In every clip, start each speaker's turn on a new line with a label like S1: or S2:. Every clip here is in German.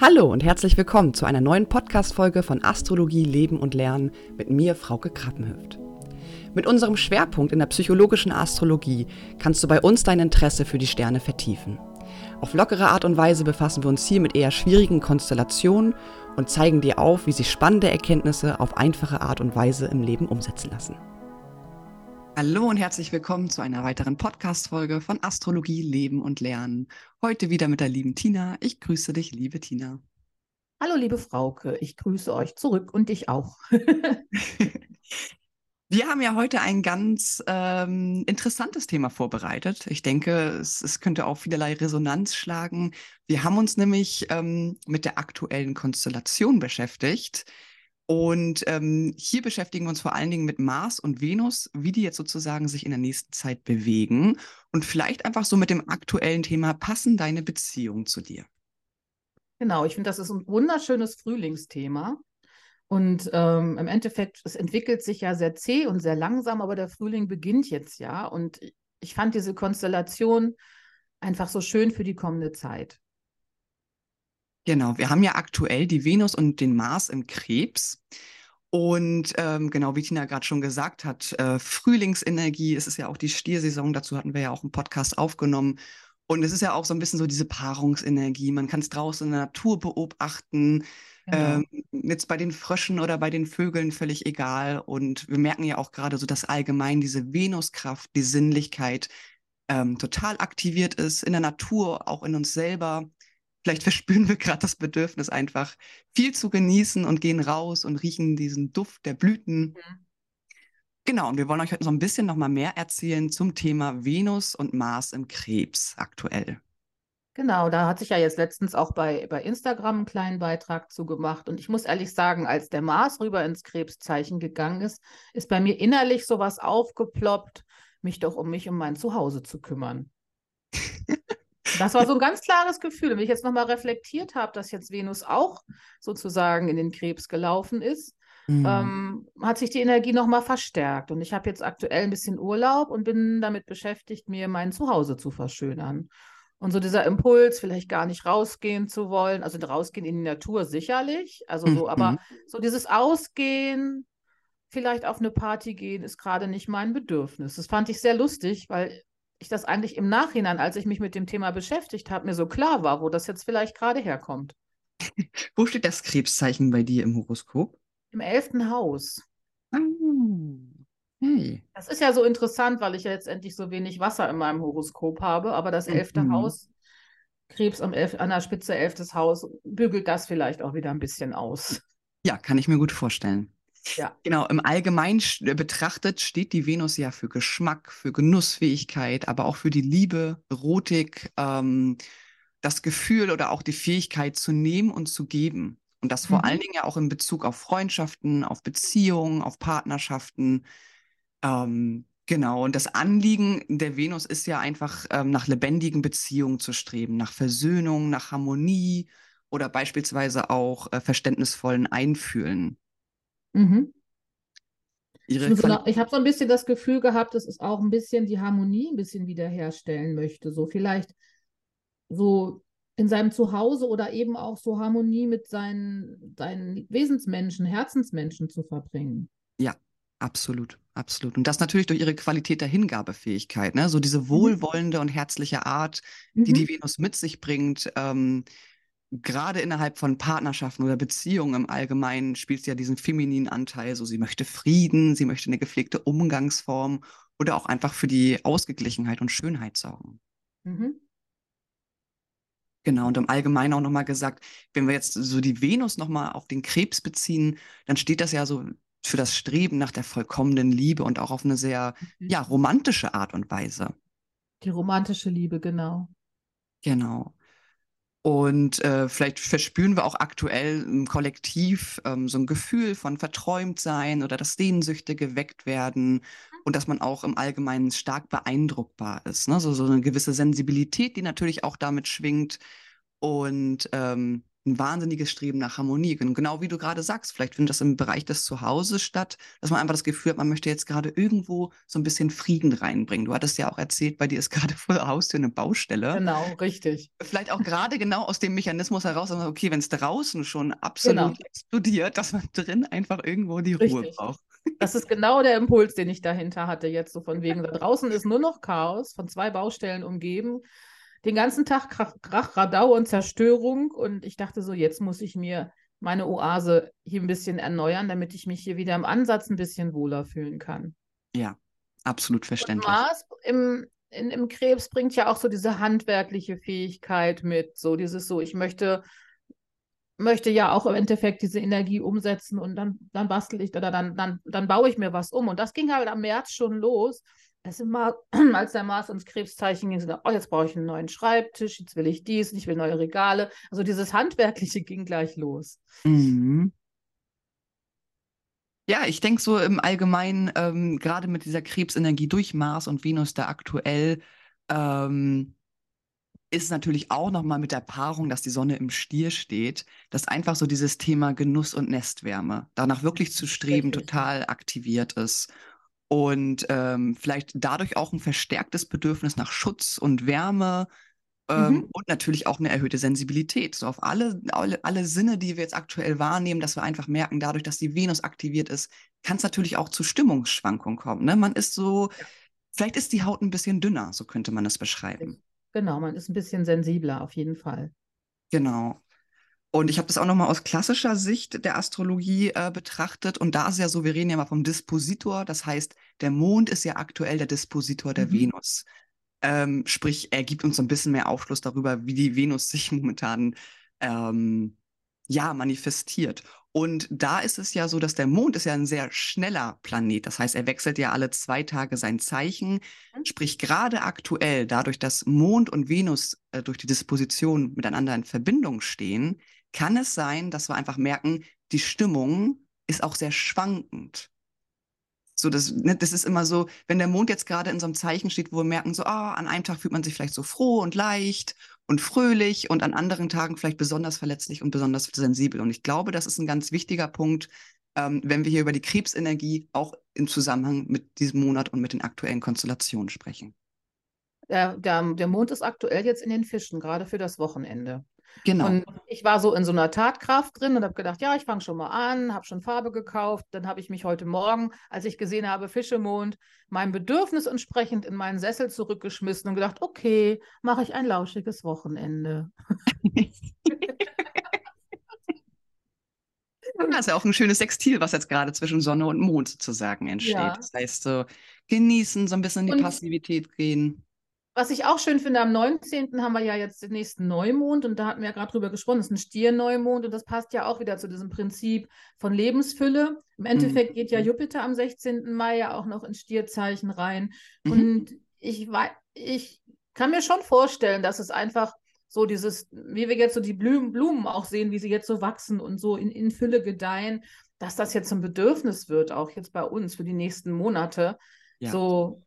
S1: Hallo und herzlich willkommen zu einer neuen Podcast-Folge von Astrologie, Leben und Lernen mit mir, Frauke Krappenhöft. Mit unserem Schwerpunkt in der psychologischen Astrologie kannst du bei uns dein Interesse für die Sterne vertiefen. Auf lockere Art und Weise befassen wir uns hier mit eher schwierigen Konstellationen und zeigen dir auf, wie sich spannende Erkenntnisse auf einfache Art und Weise im Leben umsetzen lassen. Hallo und herzlich willkommen zu einer weiteren Podcast-Folge von Astrologie, Leben und Lernen. Heute wieder mit der lieben Tina. Ich grüße dich, liebe Tina.
S2: Hallo, liebe Frauke. Ich grüße euch zurück und dich auch.
S1: Wir haben ja heute ein ganz ähm, interessantes Thema vorbereitet. Ich denke, es, es, könnte auch vielerlei Resonanz schlagen. Wir haben uns nämlich ähm, mit der aktuellen Konstellation beschäftigt und ähm, hier beschäftigen wir uns vor allen Dingen mit Mars und Venus, wie die jetzt sozusagen sich in der nächsten Zeit bewegen und vielleicht einfach so mit dem aktuellen Thema, passen deine Beziehungen zu dir?
S2: Genau, ich finde, das ist ein wunderschönes Frühlingsthema. Und ähm, im Endeffekt, es entwickelt sich ja sehr zäh und sehr langsam, aber der Frühling beginnt jetzt ja. Und ich fand diese Konstellation einfach so schön für die kommende Zeit.
S1: Genau, wir haben ja aktuell die Venus und den Mars im Krebs. Und ähm, genau, wie Tina gerade schon gesagt hat, äh, Frühlingsenergie, es ist ja auch die Stiersaison, dazu hatten wir ja auch einen Podcast aufgenommen. Und es ist ja auch so ein bisschen so diese Paarungsenergie. Man kann es draußen in der Natur beobachten. Genau. Ähm, jetzt bei den Fröschen oder bei den Vögeln völlig egal. Und wir merken ja auch gerade so, dass allgemein diese Venuskraft, die Sinnlichkeit ähm, total aktiviert ist in der Natur, auch in uns selber. Vielleicht verspüren wir gerade das Bedürfnis, einfach viel zu genießen und gehen raus und riechen diesen Duft der Blüten. Mhm. Genau, und wir wollen euch heute so ein bisschen noch mal mehr erzählen zum Thema Venus und Mars im Krebs aktuell.
S2: Genau, da hat sich ja jetzt letztens auch bei, bei Instagram einen kleinen Beitrag zu gemacht. Und ich muss ehrlich sagen, als der Mars rüber ins Krebszeichen gegangen ist, ist bei mir innerlich sowas aufgeploppt, mich doch um mich, um mein Zuhause zu kümmern. Das war so ein ganz klares Gefühl. wenn ich jetzt nochmal reflektiert habe, dass jetzt Venus auch sozusagen in den Krebs gelaufen ist, mhm. ähm, hat sich die Energie nochmal verstärkt. Und ich habe jetzt aktuell ein bisschen Urlaub und bin damit beschäftigt, mir mein Zuhause zu verschönern. Und so dieser Impuls, vielleicht gar nicht rausgehen zu wollen, also rausgehen in die Natur sicherlich, also so, mhm. aber so dieses Ausgehen, vielleicht auf eine Party gehen, ist gerade nicht mein Bedürfnis. Das fand ich sehr lustig, weil ich das eigentlich im Nachhinein, als ich mich mit dem Thema beschäftigt habe, mir so klar war, wo das jetzt vielleicht gerade herkommt.
S1: wo steht das Krebszeichen bei dir im Horoskop?
S2: Im elften Haus. Ah, hey. Das ist ja so interessant, weil ich ja jetzt endlich so wenig Wasser in meinem Horoskop habe, aber das elfte mhm. Haus, Krebs am elf, an der Spitze elftes Haus, bügelt das vielleicht auch wieder ein bisschen aus.
S1: Ja, kann ich mir gut vorstellen. Ja. Genau, im Allgemeinen äh, betrachtet steht die Venus ja für Geschmack, für Genussfähigkeit, aber auch für die Liebe, Erotik, ähm, das Gefühl oder auch die Fähigkeit zu nehmen und zu geben. Und das vor mhm. allen Dingen ja auch in Bezug auf Freundschaften, auf Beziehungen, auf Partnerschaften. Ähm, genau, und das Anliegen der Venus ist ja einfach, ähm, nach lebendigen Beziehungen zu streben, nach Versöhnung, nach Harmonie oder beispielsweise auch äh, verständnisvollen Einfühlen. Mhm.
S2: Ihre ich habe so ein bisschen das Gefühl gehabt, dass es auch ein bisschen die Harmonie ein bisschen wiederherstellen möchte. So vielleicht so in seinem Zuhause oder eben auch so Harmonie mit seinen, seinen Wesensmenschen, Herzensmenschen zu verbringen.
S1: Ja, absolut, absolut. Und das natürlich durch ihre Qualität der Hingabefähigkeit, ne? So diese mhm. wohlwollende und herzliche Art, die mhm. die Venus mit sich bringt. Ähm, gerade innerhalb von Partnerschaften oder Beziehungen im Allgemeinen spielt sie ja diesen femininen Anteil. So, sie möchte Frieden, sie möchte eine gepflegte Umgangsform oder auch einfach für die Ausgeglichenheit und Schönheit sorgen. Mhm. Genau, und im Allgemeinen auch nochmal gesagt, wenn wir jetzt so die Venus nochmal auf den Krebs beziehen, dann steht das ja so für das Streben nach der vollkommenen Liebe und auch auf eine sehr, mhm. ja, romantische Art und Weise.
S2: Die romantische Liebe, genau.
S1: Genau. Und äh, vielleicht verspüren wir auch aktuell im Kollektiv ähm, so ein Gefühl von Verträumtsein oder dass Sehnsüchte geweckt werden und dass man auch im Allgemeinen stark beeindruckbar ist. Ne? So, so eine gewisse Sensibilität, die natürlich auch damit schwingt. Und ähm, ein wahnsinniges Streben nach Harmonie. Und genau wie du gerade sagst, vielleicht findet das im Bereich des Zuhauses statt, dass man einfach das Gefühl hat, man möchte jetzt gerade irgendwo so ein bisschen Frieden reinbringen. Du hattest ja auch erzählt, bei dir ist gerade vor der Haustür eine Baustelle.
S2: Genau, richtig.
S1: Vielleicht auch gerade genau aus dem Mechanismus heraus, okay, wenn es draußen schon absolut genau. explodiert, dass man drin einfach irgendwo die richtig. Ruhe braucht.
S2: Das ist genau der Impuls, den ich dahinter hatte, jetzt so von wegen, da draußen ist nur noch Chaos, von zwei Baustellen umgeben den ganzen Tag Krach, Krach, Radau und Zerstörung. Und ich dachte so, jetzt muss ich mir meine Oase hier ein bisschen erneuern, damit ich mich hier wieder im Ansatz ein bisschen wohler fühlen kann.
S1: Ja, absolut verständlich.
S2: Und Mars im, in, im Krebs bringt ja auch so diese handwerkliche Fähigkeit mit, so dieses so, ich möchte möchte ja auch im Endeffekt diese Energie umsetzen und dann, dann bastel ich oder dann, dann, dann baue ich mir was um. Und das ging halt am März schon los es immer, als der Mars ins Krebszeichen ging, so, oh, jetzt brauche ich einen neuen Schreibtisch, jetzt will ich dies, ich will neue Regale. Also dieses Handwerkliche ging gleich los.
S1: Mhm. Ja, ich denke so im Allgemeinen, ähm, gerade mit dieser Krebsenergie durch Mars und Venus da aktuell, ähm, ist natürlich auch nochmal mit der Paarung, dass die Sonne im Stier steht, dass einfach so dieses Thema Genuss und Nestwärme, danach wirklich zu streben, Richtig. total aktiviert ist und ähm, vielleicht dadurch auch ein verstärktes Bedürfnis nach Schutz und Wärme ähm, mhm. und natürlich auch eine erhöhte Sensibilität. So auf alle, alle, alle Sinne, die wir jetzt aktuell wahrnehmen, dass wir einfach merken, dadurch, dass die Venus aktiviert ist, kann es natürlich auch zu Stimmungsschwankungen kommen. Ne? Man ist so, vielleicht ist die Haut ein bisschen dünner, so könnte man es beschreiben.
S2: Genau, man ist ein bisschen sensibler auf jeden Fall.
S1: Genau. Und ich habe das auch nochmal aus klassischer Sicht der Astrologie äh, betrachtet. Und da ist ja so, wir reden ja mal vom Dispositor. Das heißt, der Mond ist ja aktuell der Dispositor der mhm. Venus. Ähm, sprich, er gibt uns so ein bisschen mehr Aufschluss darüber, wie die Venus sich momentan ähm, ja, manifestiert. Und da ist es ja so, dass der Mond ist ja ein sehr schneller Planet. Das heißt, er wechselt ja alle zwei Tage sein Zeichen. Mhm. Sprich, gerade aktuell, dadurch, dass Mond und Venus äh, durch die Disposition miteinander in Verbindung stehen, kann es sein, dass wir einfach merken, die Stimmung ist auch sehr schwankend. So, das, ne, das ist immer so, wenn der Mond jetzt gerade in so einem Zeichen steht, wo wir merken, so, ah, an einem Tag fühlt man sich vielleicht so froh und leicht und fröhlich und an anderen Tagen vielleicht besonders verletzlich und besonders sensibel. Und ich glaube, das ist ein ganz wichtiger Punkt, ähm, wenn wir hier über die Krebsenergie auch im Zusammenhang mit diesem Monat und mit den aktuellen Konstellationen sprechen.
S2: Der, der, der Mond ist aktuell jetzt in den Fischen, gerade für das Wochenende.
S1: Genau.
S2: Und ich war so in so einer Tatkraft drin und habe gedacht, ja, ich fange schon mal an, habe schon Farbe gekauft. Dann habe ich mich heute Morgen, als ich gesehen habe, Fischemond, meinem Bedürfnis entsprechend in meinen Sessel zurückgeschmissen und gedacht, okay, mache ich ein lauschiges Wochenende.
S1: Das ist ja auch ein schönes Sextil, was jetzt gerade zwischen Sonne und Mond sozusagen entsteht. Ja. Das heißt, so genießen, so ein bisschen in die und Passivität gehen.
S2: Was ich auch schön finde, am 19. haben wir ja jetzt den nächsten Neumond und da hatten wir ja gerade drüber gesprochen, das ist ein Stierneumond und das passt ja auch wieder zu diesem Prinzip von Lebensfülle. Im Endeffekt mhm. geht ja Jupiter am 16. Mai ja auch noch ins Stierzeichen rein. Mhm. Und ich, ich kann mir schon vorstellen, dass es einfach so dieses, wie wir jetzt so die Blumen, Blumen auch sehen, wie sie jetzt so wachsen und so in, in Fülle gedeihen, dass das jetzt ein Bedürfnis wird, auch jetzt bei uns für die nächsten Monate. Ja. So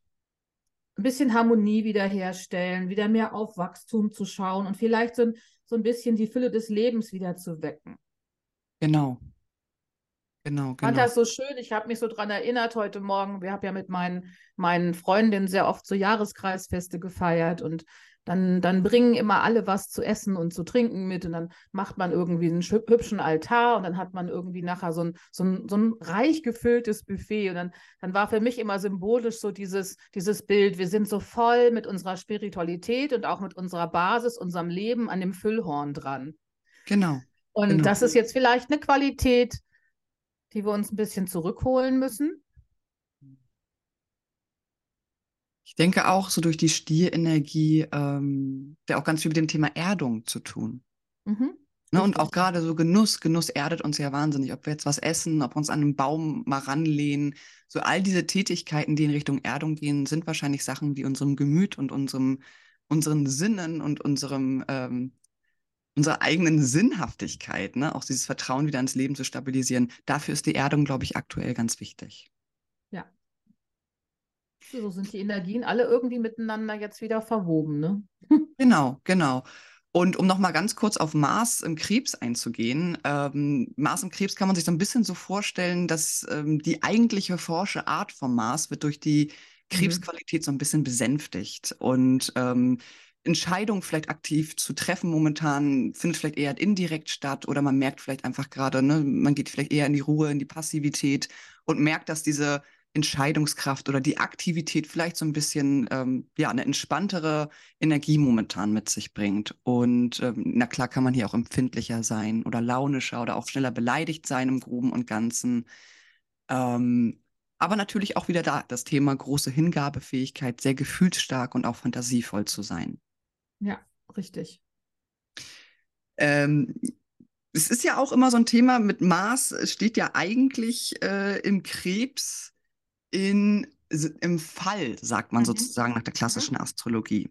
S2: ein bisschen Harmonie wiederherstellen, wieder mehr auf Wachstum zu schauen und vielleicht so, so ein bisschen die Fülle des Lebens wieder zu wecken.
S1: Genau. Genau, genau.
S2: Ich fand das so schön. Ich habe mich so daran erinnert heute Morgen. Wir haben ja mit meinen, meinen Freundinnen sehr oft so Jahreskreisfeste gefeiert und dann, dann bringen immer alle was zu essen und zu trinken mit und dann macht man irgendwie einen hübschen Altar und dann hat man irgendwie nachher so ein, so ein, so ein reich gefülltes Buffet und dann, dann war für mich immer symbolisch so dieses, dieses Bild, wir sind so voll mit unserer Spiritualität und auch mit unserer Basis, unserem Leben an dem Füllhorn dran.
S1: Genau.
S2: Und
S1: genau.
S2: das ist jetzt vielleicht eine Qualität, die wir uns ein bisschen zurückholen müssen.
S1: Ich denke auch so durch die Stierenergie, ähm, der auch ganz viel mit dem Thema Erdung zu tun. Mhm. Ne, und auch gerade so Genuss, Genuss erdet uns ja wahnsinnig. Ob wir jetzt was essen, ob wir uns an einen Baum mal ranlehnen. So all diese Tätigkeiten, die in Richtung Erdung gehen, sind wahrscheinlich Sachen, die unserem Gemüt und unserem, unseren Sinnen und unserem, ähm, unserer eigenen Sinnhaftigkeit, ne, auch dieses Vertrauen wieder ins Leben zu stabilisieren. Dafür ist die Erdung, glaube ich, aktuell ganz wichtig.
S2: So sind die Energien alle irgendwie miteinander jetzt wieder verwoben, ne?
S1: Genau, genau. Und um nochmal ganz kurz auf Mars im Krebs einzugehen, ähm, Mars im Krebs kann man sich so ein bisschen so vorstellen, dass ähm, die eigentliche forsche Art vom Mars wird durch die mhm. Krebsqualität mhm. so ein bisschen besänftigt. Und ähm, Entscheidung vielleicht aktiv zu treffen momentan findet vielleicht eher indirekt statt oder man merkt vielleicht einfach gerade, ne, man geht vielleicht eher in die Ruhe, in die Passivität und merkt, dass diese Entscheidungskraft oder die Aktivität vielleicht so ein bisschen ähm, ja eine entspanntere Energie momentan mit sich bringt. Und ähm, na klar kann man hier auch empfindlicher sein oder launischer oder auch schneller beleidigt sein im Groben und Ganzen. Ähm, aber natürlich auch wieder da das Thema große Hingabefähigkeit, sehr gefühlsstark und auch fantasievoll zu sein.
S2: Ja, richtig.
S1: Ähm, es ist ja auch immer so ein Thema mit Mars, es steht ja eigentlich äh, im Krebs in, im Fall, sagt man mhm. sozusagen nach der klassischen mhm. Astrologie.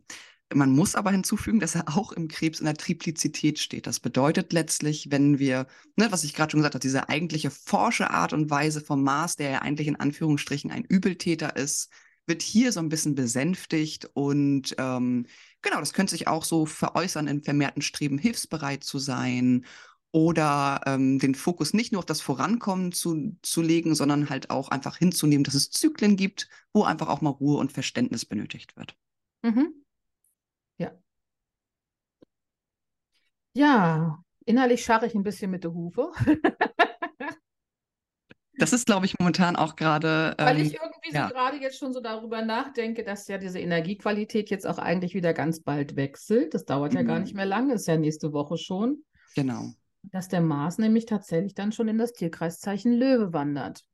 S1: Man muss aber hinzufügen, dass er auch im Krebs in der Triplizität steht. Das bedeutet letztlich, wenn wir, ne, was ich gerade schon gesagt habe, diese eigentliche forsche Art und Weise vom Mars, der ja eigentlich in Anführungsstrichen ein Übeltäter ist, wird hier so ein bisschen besänftigt und ähm, genau, das könnte sich auch so veräußern in vermehrten Streben, hilfsbereit zu sein oder ähm, den Fokus nicht nur auf das Vorankommen zu, zu legen, sondern halt auch einfach hinzunehmen, dass es Zyklen gibt, wo einfach auch mal Ruhe und Verständnis benötigt wird.
S2: Mhm. Ja. Ja, innerlich scharre ich ein bisschen mit der Hufe.
S1: Das ist, glaube ich, momentan auch gerade.
S2: Ähm, Weil ich irgendwie ja. so gerade jetzt schon so darüber nachdenke, dass ja diese Energiequalität jetzt auch eigentlich wieder ganz bald wechselt. Das dauert mhm. ja gar nicht mhm. mehr lange, ist ja nächste Woche schon.
S1: Genau.
S2: Dass der Mars nämlich tatsächlich dann schon in das Tierkreiszeichen Löwe wandert.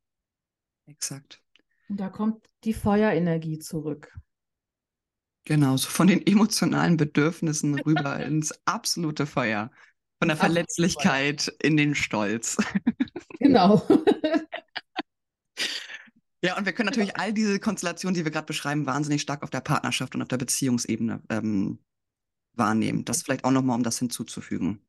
S1: Exakt.
S2: Und da kommt die Feuerenergie zurück.
S1: Genau, so von den emotionalen Bedürfnissen rüber ins absolute Feuer. Von der Verletzlichkeit Feuer. in den Stolz.
S2: Genau.
S1: ja, und wir können natürlich genau. all diese Konstellationen, die wir gerade beschreiben, wahnsinnig stark auf der Partnerschaft und auf der Beziehungsebene ähm, wahrnehmen. Das vielleicht auch nochmal, um das hinzuzufügen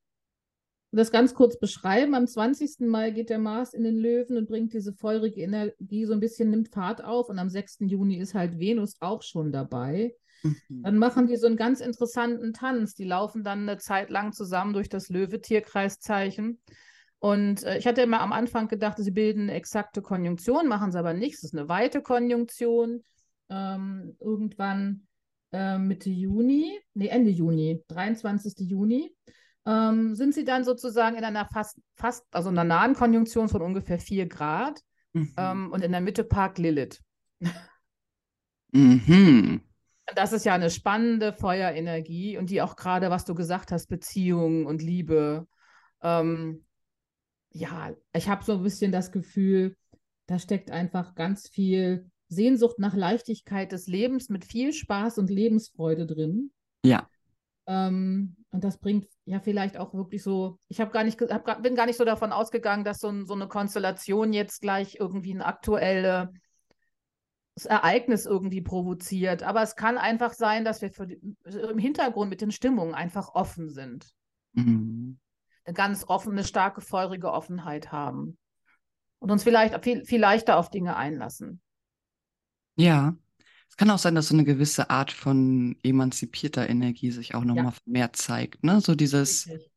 S2: das ganz kurz beschreiben. Am 20. Mai geht der Mars in den Löwen und bringt diese feurige Energie so ein bisschen, nimmt Fahrt auf. Und am 6. Juni ist halt Venus auch schon dabei. Mhm. Dann machen die so einen ganz interessanten Tanz. Die laufen dann eine Zeit lang zusammen durch das Löwe-Tierkreiszeichen. Und äh, ich hatte immer am Anfang gedacht, sie bilden eine exakte Konjunktion, machen sie aber nicht. Es ist eine weite Konjunktion. Ähm, irgendwann äh, Mitte Juni, nee, Ende Juni, 23. Juni ähm, sind sie dann sozusagen in einer fast, fast, also einer nahen Konjunktion von ungefähr 4 Grad mhm. ähm, und in der Mitte Park Lilith. mhm. Das ist ja eine spannende Feuerenergie und die auch gerade, was du gesagt hast, Beziehungen und Liebe. Ähm, ja, ich habe so ein bisschen das Gefühl, da steckt einfach ganz viel Sehnsucht nach Leichtigkeit des Lebens mit viel Spaß und Lebensfreude drin.
S1: Ja.
S2: Ähm, und das bringt ja vielleicht auch wirklich so, ich habe gar nicht, hab, bin gar nicht so davon ausgegangen, dass so, ein, so eine Konstellation jetzt gleich irgendwie ein aktuelles Ereignis irgendwie provoziert. Aber es kann einfach sein, dass wir die, im Hintergrund mit den Stimmungen einfach offen sind. Mhm. Eine ganz offene, starke, feurige Offenheit haben. Und uns vielleicht viel, viel leichter auf Dinge einlassen.
S1: Ja, es kann auch sein, dass so eine gewisse Art von emanzipierter Energie sich auch nochmal ja. mehr zeigt. Ne? So dieses, Richtig.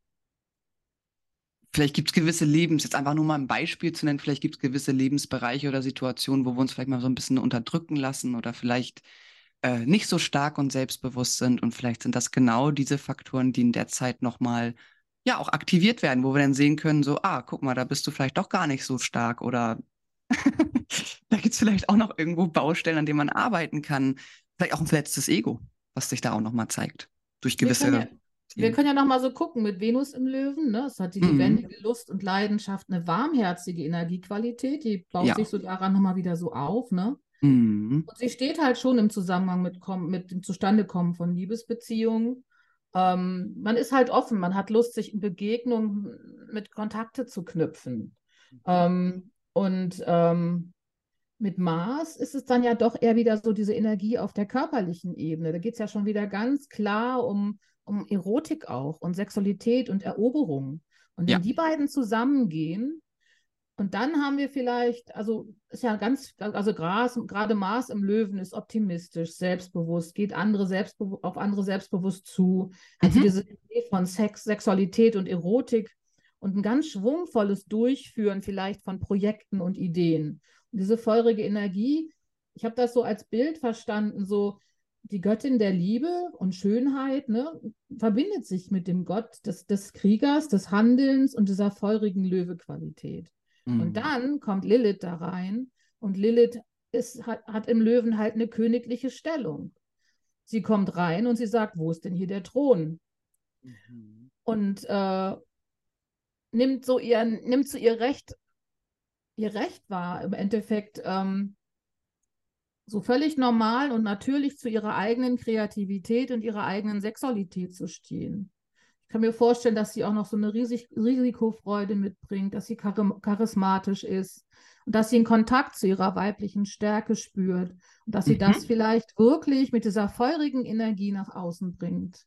S1: vielleicht gibt es gewisse Lebens, jetzt einfach nur mal ein Beispiel zu nennen, vielleicht gibt es gewisse Lebensbereiche oder Situationen, wo wir uns vielleicht mal so ein bisschen unterdrücken lassen oder vielleicht äh, nicht so stark und selbstbewusst sind. Und vielleicht sind das genau diese Faktoren, die in der Zeit nochmal ja auch aktiviert werden, wo wir dann sehen können, so, ah, guck mal, da bist du vielleicht doch gar nicht so stark oder da gibt es vielleicht auch noch irgendwo Baustellen, an denen man arbeiten kann. Vielleicht auch ein verletztes Ego, was sich da auch nochmal zeigt. Durch gewisse.
S2: Wir können ja, wir können ja noch mal so gucken mit Venus im Löwen. Ne? Es hat die mhm. lebendige Lust und Leidenschaft, eine warmherzige Energiequalität. Die baut ja. sich so daran nochmal wieder so auf. Ne? Mhm. Und sie steht halt schon im Zusammenhang mit, mit dem Zustandekommen von Liebesbeziehungen. Ähm, man ist halt offen, man hat Lust, sich in Begegnungen mit Kontakte zu knüpfen. Mhm. Ähm, und ähm, mit Mars ist es dann ja doch eher wieder so diese Energie auf der körperlichen Ebene. Da geht es ja schon wieder ganz klar um, um Erotik auch und Sexualität und Eroberung. Und wenn ja. die beiden zusammengehen, Und dann haben wir vielleicht, also ist ja ganz, also Gras, gerade Mars im Löwen ist optimistisch, selbstbewusst, geht andere selbstbe auf andere selbstbewusst zu, hat mhm. diese Idee von Sex, Sexualität und Erotik und ein ganz schwungvolles Durchführen vielleicht von Projekten und Ideen. Diese feurige Energie, ich habe das so als Bild verstanden, so die Göttin der Liebe und Schönheit ne, verbindet sich mit dem Gott des, des Kriegers, des Handelns und dieser feurigen Löwequalität. Mhm. Und dann kommt Lilith da rein und Lilith ist, hat, hat im Löwen halt eine königliche Stellung. Sie kommt rein und sie sagt, wo ist denn hier der Thron? Mhm. Und äh, nimmt so ihr, nimmt so ihr Recht, ihr Recht wahr, im Endeffekt ähm, so völlig normal und natürlich zu ihrer eigenen Kreativität und ihrer eigenen Sexualität zu stehen. Ich kann mir vorstellen, dass sie auch noch so eine Risik Risikofreude mitbringt, dass sie char charismatisch ist und dass sie einen Kontakt zu ihrer weiblichen Stärke spürt und dass sie mhm. das vielleicht wirklich mit dieser feurigen Energie nach außen bringt.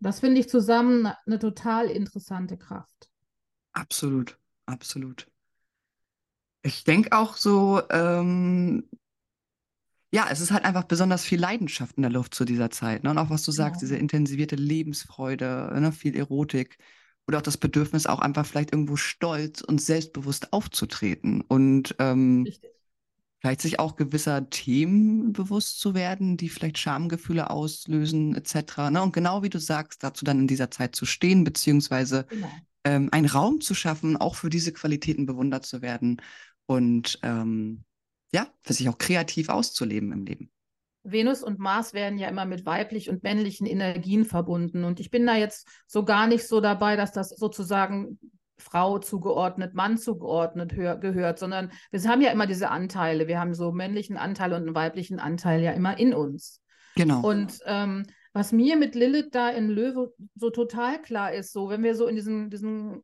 S2: Und das finde ich zusammen eine total interessante Kraft.
S1: Absolut, absolut. Ich denke auch so, ähm, ja, es ist halt einfach besonders viel Leidenschaft in der Luft zu dieser Zeit. Ne? Und auch was du sagst, ja. diese intensivierte Lebensfreude, ne? viel Erotik oder auch das Bedürfnis, auch einfach vielleicht irgendwo stolz und selbstbewusst aufzutreten und ähm, vielleicht sich auch gewisser Themen bewusst zu werden, die vielleicht Schamgefühle auslösen, etc. Ne? Und genau wie du sagst, dazu dann in dieser Zeit zu stehen, beziehungsweise genau. ähm, einen Raum zu schaffen, auch für diese Qualitäten bewundert zu werden. Und ähm, ja, für sich auch kreativ auszuleben im Leben.
S2: Venus und Mars werden ja immer mit weiblich und männlichen Energien verbunden. Und ich bin da jetzt so gar nicht so dabei, dass das sozusagen Frau zugeordnet, Mann zugeordnet gehört, sondern wir haben ja immer diese Anteile. Wir haben so männlichen Anteil und einen weiblichen Anteil ja immer in uns.
S1: Genau.
S2: Und ähm, was mir mit Lilith da in Löwe so total klar ist, so wenn wir so in diesen, diesen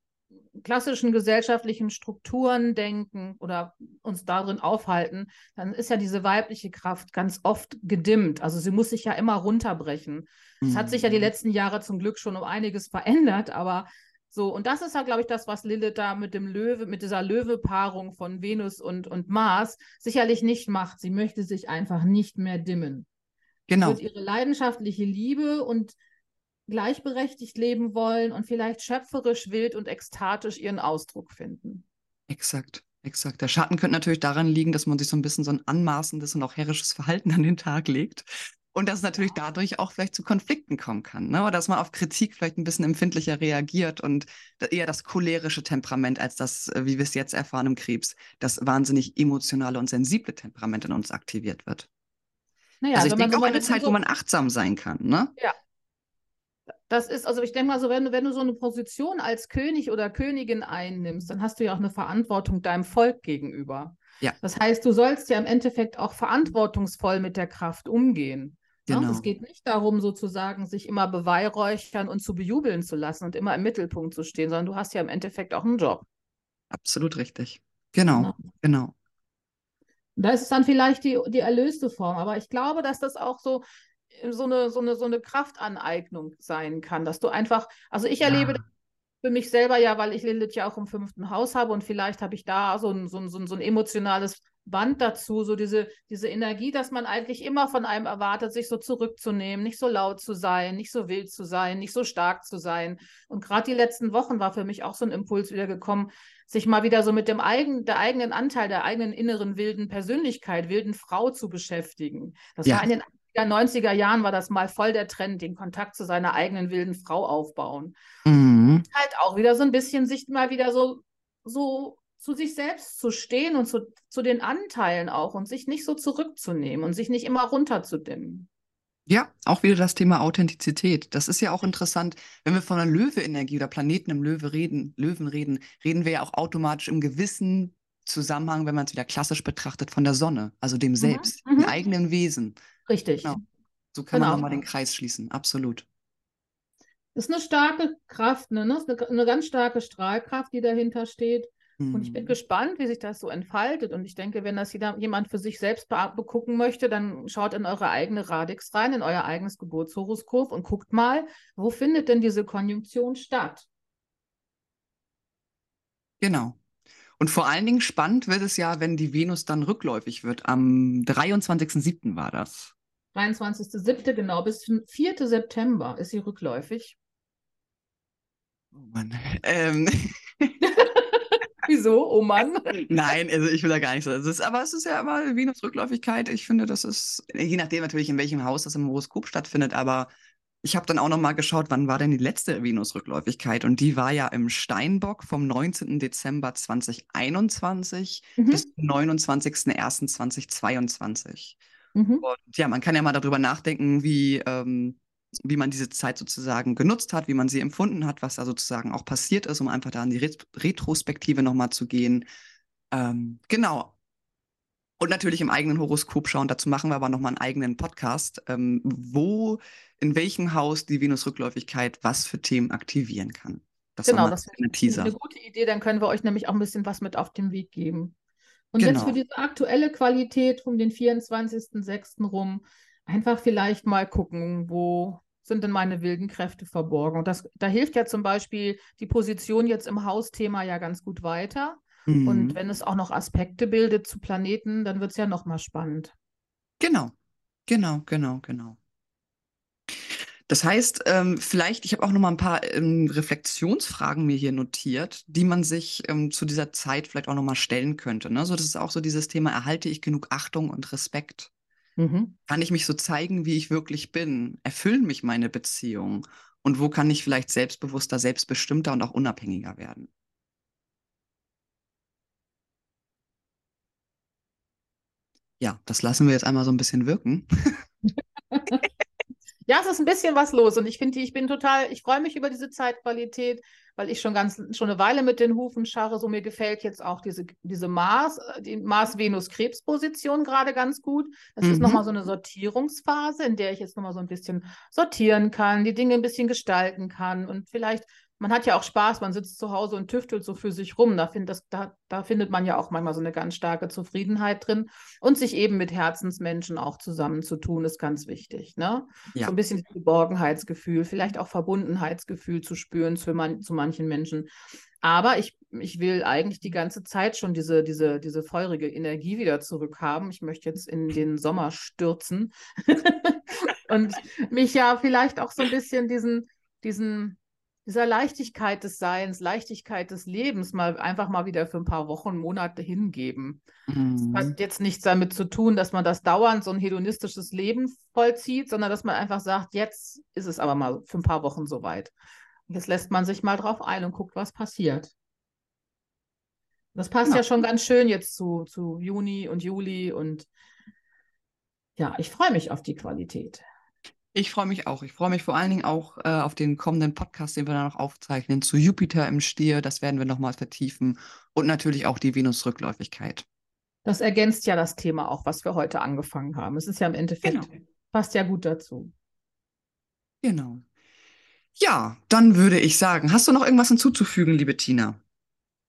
S2: klassischen gesellschaftlichen Strukturen denken oder uns darin aufhalten, dann ist ja diese weibliche Kraft ganz oft gedimmt. Also sie muss sich ja immer runterbrechen. Es mhm. hat sich ja die mhm. letzten Jahre zum Glück schon um einiges verändert, aber so, und das ist ja, glaube ich, das, was Lilith da mit dem Löwe, mit dieser Löwe-Paarung von Venus und, und Mars sicherlich nicht macht. Sie möchte sich einfach nicht mehr dimmen. Genau. Sie wird ihre leidenschaftliche Liebe und gleichberechtigt leben wollen und vielleicht schöpferisch, wild und ekstatisch ihren Ausdruck finden.
S1: Exakt. Exakt. Der Schatten könnte natürlich daran liegen, dass man sich so ein bisschen so ein anmaßendes und auch herrisches Verhalten an den Tag legt. Und dass es natürlich dadurch auch vielleicht zu Konflikten kommen kann. Ne? Oder dass man auf Kritik vielleicht ein bisschen empfindlicher reagiert und eher das cholerische Temperament als das, äh, wie wir es jetzt erfahren im Krebs, das wahnsinnig emotionale und sensible Temperament in uns aktiviert wird. Naja, also ich denke auch eine Zeit, so wo man achtsam sein kann. Ne?
S2: Ja, das ist, also ich denke mal so, wenn du, wenn du so eine Position als König oder Königin einnimmst, dann hast du ja auch eine Verantwortung deinem Volk gegenüber. Ja. Das heißt, du sollst ja im Endeffekt auch verantwortungsvoll mit der Kraft umgehen. Ne? Genau. Ja? Es geht nicht darum, sozusagen sich immer beweihräuchern und zu bejubeln zu lassen und immer im Mittelpunkt zu stehen, sondern du hast ja im Endeffekt auch einen Job.
S1: Absolut richtig. Genau, genau. genau.
S2: Da ist es dann vielleicht die, die erlöste Form. Aber ich glaube, dass das auch so so eine, so eine, so eine Kraftaneignung sein kann, dass du einfach, also ich erlebe ja. für mich selber ja, weil ich Lilith ja auch im fünften Haus habe und vielleicht habe ich da so ein, so ein, so ein, so ein emotionales Band dazu, so diese, diese Energie, dass man eigentlich immer von einem erwartet, sich so zurückzunehmen, nicht so laut zu sein, nicht so wild zu sein, nicht so stark zu sein. Und gerade die letzten Wochen war für mich auch so ein Impuls wieder gekommen, sich mal wieder so mit dem eigen, der eigenen Anteil, der eigenen inneren wilden Persönlichkeit, wilden Frau zu beschäftigen. Das ja. war in den 90er Jahren war das mal voll der Trend, den Kontakt zu seiner eigenen wilden Frau aufbauen. Mhm. Halt auch wieder so ein bisschen sich mal wieder so, so zu sich selbst zu stehen und zu, zu den Anteilen auch und sich nicht so zurückzunehmen und sich nicht immer runterzudimmen.
S1: Ja, auch wieder das Thema Authentizität. Das ist ja auch interessant, wenn wir von einer Löwe-Energie oder Planeten im Löwe reden, Löwen reden, reden wir ja auch automatisch im gewissen Zusammenhang, wenn man es wieder klassisch betrachtet, von der Sonne, also dem mhm. Selbst, mhm. dem eigenen Wesen.
S2: Richtig. Genau.
S1: So kann genau. man nochmal den Kreis schließen, absolut.
S2: Das ist eine starke Kraft, ne? Das ist eine, eine ganz starke Strahlkraft, die dahinter steht. Mhm. Und ich bin mhm. gespannt, wie sich das so entfaltet. Und ich denke, wenn das jeder, jemand für sich selbst begucken möchte, dann schaut in eure eigene Radix rein, in euer eigenes Geburtshoroskop und guckt mal, wo findet denn diese Konjunktion statt?
S1: Genau. Und vor allen Dingen spannend wird es ja, wenn die Venus dann rückläufig wird. Am 23.07. war das.
S2: 23.07. genau, bis 4. September ist sie rückläufig.
S1: Oh Mann. Ähm.
S2: Wieso? Oh Mann.
S1: Nein, also ich will da gar nicht so. Es ist, aber es ist ja immer Venus-Rückläufigkeit. Ich finde, das ist, je nachdem natürlich, in welchem Haus das im Horoskop stattfindet, aber ich habe dann auch noch mal geschaut, wann war denn die letzte Venus-Rückläufigkeit? Und die war ja im Steinbock vom 19. Dezember 2021 mhm. bis 29.01.2022. Mhm. Und ja, man kann ja mal darüber nachdenken, wie, ähm, wie man diese Zeit sozusagen genutzt hat, wie man sie empfunden hat, was da sozusagen auch passiert ist, um einfach da in die Ret Retrospektive nochmal zu gehen. Ähm, genau. Und natürlich im eigenen Horoskop schauen. Dazu machen wir aber nochmal einen eigenen Podcast, ähm, wo, in welchem Haus die Venusrückläufigkeit was für Themen aktivieren kann.
S2: Das genau, das ist eine gute Idee. Dann können wir euch nämlich auch ein bisschen was mit auf den Weg geben. Und genau. jetzt für diese aktuelle Qualität um den 24.06. rum, einfach vielleicht mal gucken, wo sind denn meine wilden Kräfte verborgen. Und das, da hilft ja zum Beispiel die Position jetzt im Hausthema ja ganz gut weiter. Mhm. Und wenn es auch noch Aspekte bildet zu Planeten, dann wird es ja nochmal spannend.
S1: Genau, genau, genau, genau. Das heißt, ähm, vielleicht, ich habe auch noch mal ein paar ähm, Reflexionsfragen mir hier notiert, die man sich ähm, zu dieser Zeit vielleicht auch noch mal stellen könnte. Ne? So, das ist auch so dieses Thema, erhalte ich genug Achtung und Respekt? Mhm. Kann ich mich so zeigen, wie ich wirklich bin? Erfüllen mich meine Beziehungen? Und wo kann ich vielleicht selbstbewusster, selbstbestimmter und auch unabhängiger werden? Ja, das lassen wir jetzt einmal so ein bisschen wirken.
S2: Ja, es ist ein bisschen was los und ich finde, ich bin total, ich freue mich über diese Zeitqualität, weil ich schon ganz schon eine Weile mit den Hufen scharre. So mir gefällt jetzt auch diese, diese Mars, die Mars-Venus-Krebs-Position gerade ganz gut. Das mhm. ist nochmal so eine Sortierungsphase, in der ich jetzt nochmal so ein bisschen sortieren kann, die Dinge ein bisschen gestalten kann und vielleicht man hat ja auch Spaß, man sitzt zu Hause und tüftelt so für sich rum. Da, find, das, da, da findet man ja auch manchmal so eine ganz starke Zufriedenheit drin. Und sich eben mit Herzensmenschen auch zusammenzutun, ist ganz wichtig. Ne? Ja. So ein bisschen Geborgenheitsgefühl, vielleicht auch Verbundenheitsgefühl zu spüren zu, man, zu manchen Menschen. Aber ich, ich will eigentlich die ganze Zeit schon diese, diese, diese feurige Energie wieder zurückhaben. Ich möchte jetzt in den Sommer stürzen und mich ja vielleicht auch so ein bisschen diesen, diesen dieser Leichtigkeit des Seins, Leichtigkeit des Lebens mal einfach mal wieder für ein paar Wochen, Monate hingeben. Mhm. Das hat jetzt nichts damit zu tun, dass man das dauernd so ein hedonistisches Leben vollzieht, sondern dass man einfach sagt, jetzt ist es aber mal für ein paar Wochen soweit. Jetzt lässt man sich mal drauf ein und guckt, was passiert. Das passt ja, ja schon ganz schön jetzt zu, zu Juni und Juli und ja, ich freue mich auf die Qualität.
S1: Ich freue mich auch. Ich freue mich vor allen Dingen auch äh, auf den kommenden Podcast, den wir dann noch aufzeichnen, zu Jupiter im Stier. Das werden wir nochmal vertiefen. Und natürlich auch die Venus-Rückläufigkeit.
S2: Das ergänzt ja das Thema auch, was wir heute angefangen haben. Es ist ja im Endeffekt, genau. passt ja gut dazu.
S1: Genau. Ja, dann würde ich sagen, hast du noch irgendwas hinzuzufügen, liebe Tina?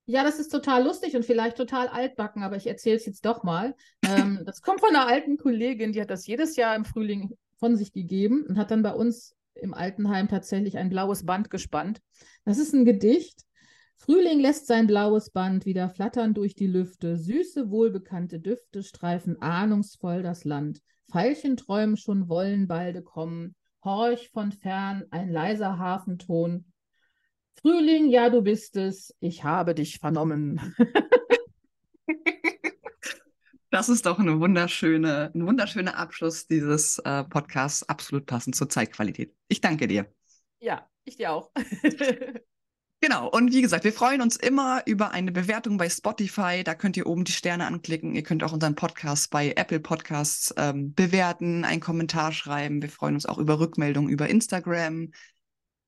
S2: Ja, das ist total lustig und vielleicht total altbacken, aber ich erzähle es jetzt doch mal. ähm, das kommt von einer alten Kollegin, die hat das jedes Jahr im Frühling von sich gegeben und hat dann bei uns im Altenheim tatsächlich ein blaues Band gespannt. Das ist ein Gedicht. Frühling lässt sein blaues Band wieder flattern durch die Lüfte. Süße, wohlbekannte Düfte streifen ahnungsvoll das Land. Veilchen träumen schon wollen balde kommen. Horch von fern ein leiser Hafenton. Frühling, ja, du bist es. Ich habe dich vernommen.
S1: Das ist doch eine wunderschöne, ein wunderschöner Abschluss dieses äh, Podcasts, absolut passend zur Zeitqualität. Ich danke dir.
S2: Ja, ich dir auch.
S1: Genau, und wie gesagt, wir freuen uns immer über eine Bewertung bei Spotify. Da könnt ihr oben die Sterne anklicken. Ihr könnt auch unseren Podcast bei Apple Podcasts ähm, bewerten, einen Kommentar schreiben. Wir freuen uns auch über Rückmeldungen über Instagram.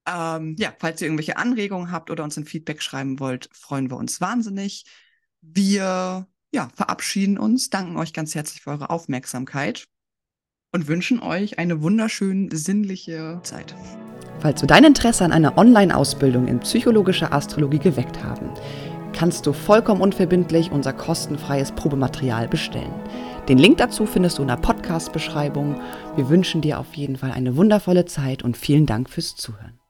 S1: Ähm, ja, falls ihr irgendwelche Anregungen habt oder uns ein Feedback schreiben wollt, freuen wir uns wahnsinnig. Wir ja, verabschieden uns, danken euch ganz herzlich für eure Aufmerksamkeit und wünschen euch eine wunderschön sinnliche Zeit. Falls wir dein Interesse an einer Online-Ausbildung in psychologischer Astrologie geweckt haben, kannst du vollkommen unverbindlich unser kostenfreies Probematerial bestellen. Den Link dazu findest du in der Podcast-Beschreibung. Wir wünschen dir auf jeden Fall eine wundervolle Zeit und vielen Dank fürs Zuhören.